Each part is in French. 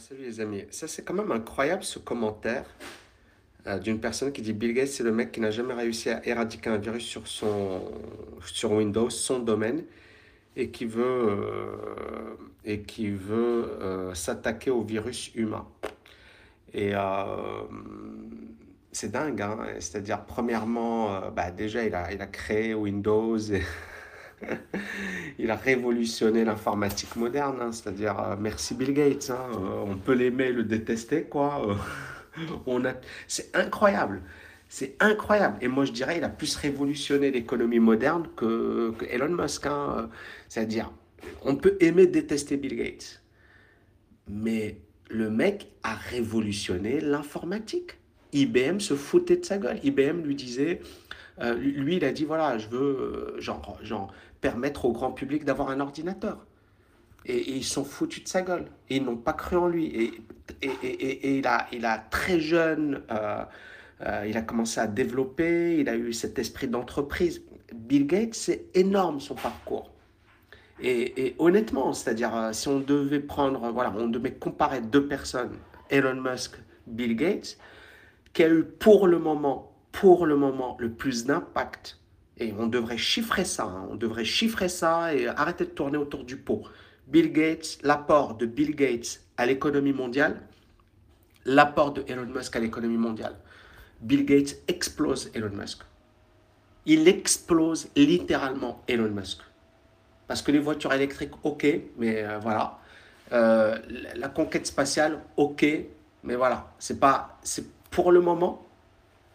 salut les amis. Ça, c'est quand même incroyable ce commentaire euh, d'une personne qui dit Bill Gates, c'est le mec qui n'a jamais réussi à éradiquer un virus sur, son, Windows, son domaine, et qui veut, euh, euh, s'attaquer au virus humain. Et c'est dingue, hein. c'est-à-dire, premièrement, bah, déjà, il a, il a créé Windows. Et il a révolutionné l'informatique moderne, hein, c'est-à-dire euh, merci Bill Gates. Hein, euh, on peut l'aimer, le détester, quoi. Euh, on a... C'est incroyable. C'est incroyable. Et moi, je dirais, il a plus révolutionné l'économie moderne que, Elon Musk. Hein. C'est-à-dire, on peut aimer, détester Bill Gates. Mais le mec a révolutionné l'informatique. IBM se foutait de sa gueule. IBM lui disait, lui, il a dit, voilà, je veux, genre, genre permettre au grand public d'avoir un ordinateur. Et, ils sont foutus de sa gueule. Et ils n'ont pas cru en lui. Et, et, il, a, il a très jeune, euh, euh, il a commencé à développer, il a eu cet esprit d'entreprise. Bill Gates, c'est énorme son parcours. Et, honnêtement, c'est-à-dire, euh, si on devait prendre, voilà, on devait comparer deux personnes, Elon Musk, Bill Gates, qui a eu pour le moment, pour le moment, le plus d'impact et on devrait chiffrer ça, hein. on devrait chiffrer ça et arrêter de tourner autour du pot. Bill Gates, l'apport de Bill Gates à l'économie mondiale, l'apport de Elon Musk à l'économie mondiale. Bill Gates explose Elon Musk. Il explose littéralement Elon Musk. Parce que les voitures électriques, ok, mais euh, voilà. Euh, la conquête spatiale, ok, mais voilà. C'est pas, c'est pour le moment,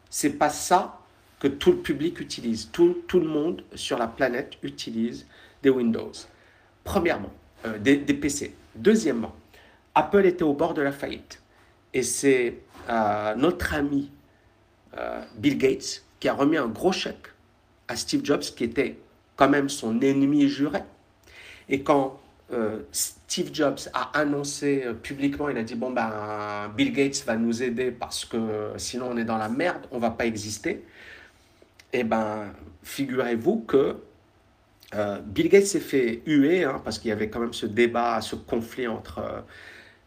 c'est pas ça que tout le public utilise, tout, tout le monde sur la planète utilise des Windows. Premièrement, euh, des, PC. Deuxièmement, Apple était au bord de la faillite. Et c'est euh, notre ami euh, Bill Gates qui a remis un gros chèque à Steve Jobs, qui était quand même son ennemi juré. Et quand Steve Jobs a annoncé publiquement, il a dit, bon, ben, Bill Gates va nous aider parce que sinon on est dans la merde, on va pas exister eh ben, figurez-vous que euh, Bill Gates s'est fait huer, hein, parce qu'il y avait quand même ce débat, ce conflit entre... Euh,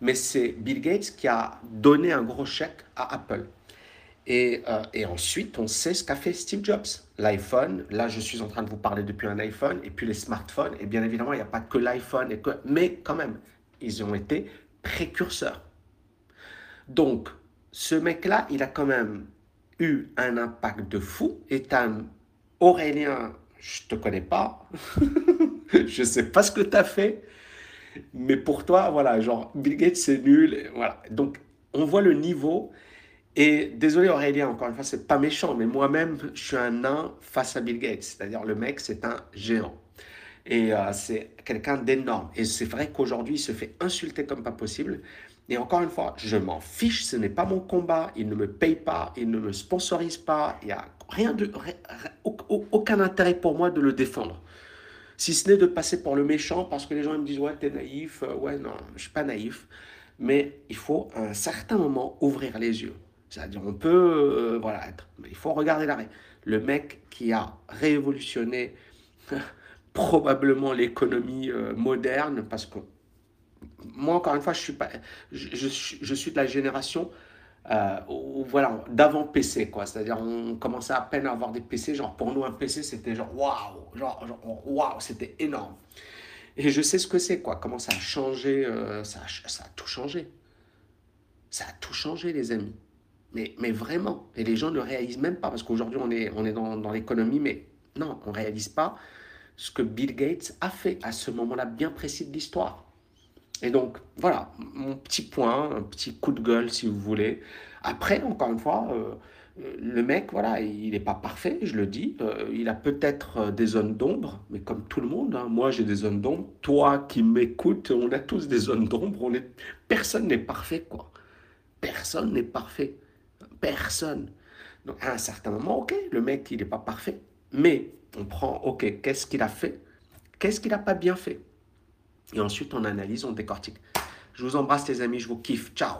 mais c'est Bill Gates qui a donné un gros chèque à Apple. Et, euh, et ensuite, on sait ce qu'a fait Steve Jobs. L'iPhone, là je suis en train de vous parler depuis un iPhone, et puis les smartphones, et bien évidemment, il n'y a pas que l'iPhone, mais quand même, ils ont été précurseurs. Donc, ce mec-là, il a quand même eu un impact de fou. Et un Aurélien, je te connais pas, je sais pas ce que tu as fait, mais pour toi, voilà, genre Bill Gates c'est nul, voilà. Donc on voit le niveau. Et désolé Aurélien, encore une fois, c'est pas méchant, mais moi-même, je suis un nain face à Bill Gates. C'est-à-dire le mec, c'est un géant. Et euh, c'est quelqu'un d'énorme. Et c'est vrai qu'aujourd'hui, il se fait insulter comme pas possible. Et encore une fois, je m'en fiche, ce n'est pas mon combat, il ne me paye pas, il ne me sponsorise pas, il n'y a rien de, aucun intérêt pour moi de le défendre. Si ce n'est de passer pour le méchant parce que les gens me disent ouais t'es naïf, euh, ouais non je suis pas naïf, mais il faut à un certain moment ouvrir les yeux. C'est-à-dire on peut euh, voilà être, mais il faut regarder l'arrêt. Le mec qui a révolutionné probablement l'économie euh, moderne parce que moi, encore une fois, je suis, pas, je, je, suis de la génération euh, voilà, d'avant PC, quoi. C'est-à-dire, on commençait à peine à avoir des PC. Genre, pour nous, un PC, c'était genre, waouh, genre, waouh, c'était énorme. Et je sais ce que c'est, quoi. Comment ça a changé, euh, ça a tout changé. Ça a tout changé, les amis. Mais, mais vraiment. Et les gens ne réalisent même pas, parce qu'aujourd'hui, on est, on est dans, dans l'économie, mais non, on ne réalise pas ce que Bill Gates a fait à ce moment-là bien précis de l'histoire. Et donc, voilà, mon petit point, un petit coup de gueule, si vous voulez. Après, encore une fois, euh, le mec, voilà, il n'est pas parfait, je le dis. Euh, il a peut-être euh, des zones d'ombre, mais comme tout le monde, hein, moi j'ai des zones d'ombre. Toi qui m'écoutes, on a tous des zones d'ombre. Est... Personne n'est parfait, quoi. Personne n'est parfait. Personne. Donc, à un certain moment, ok, le mec, il n'est pas parfait. Mais on prend, ok, qu'est-ce qu'il a fait? Qu'est-ce qu'il n'a pas bien fait? Et ensuite, on analyse, on décortique. Je vous embrasse les amis, je vous kiffe. Ciao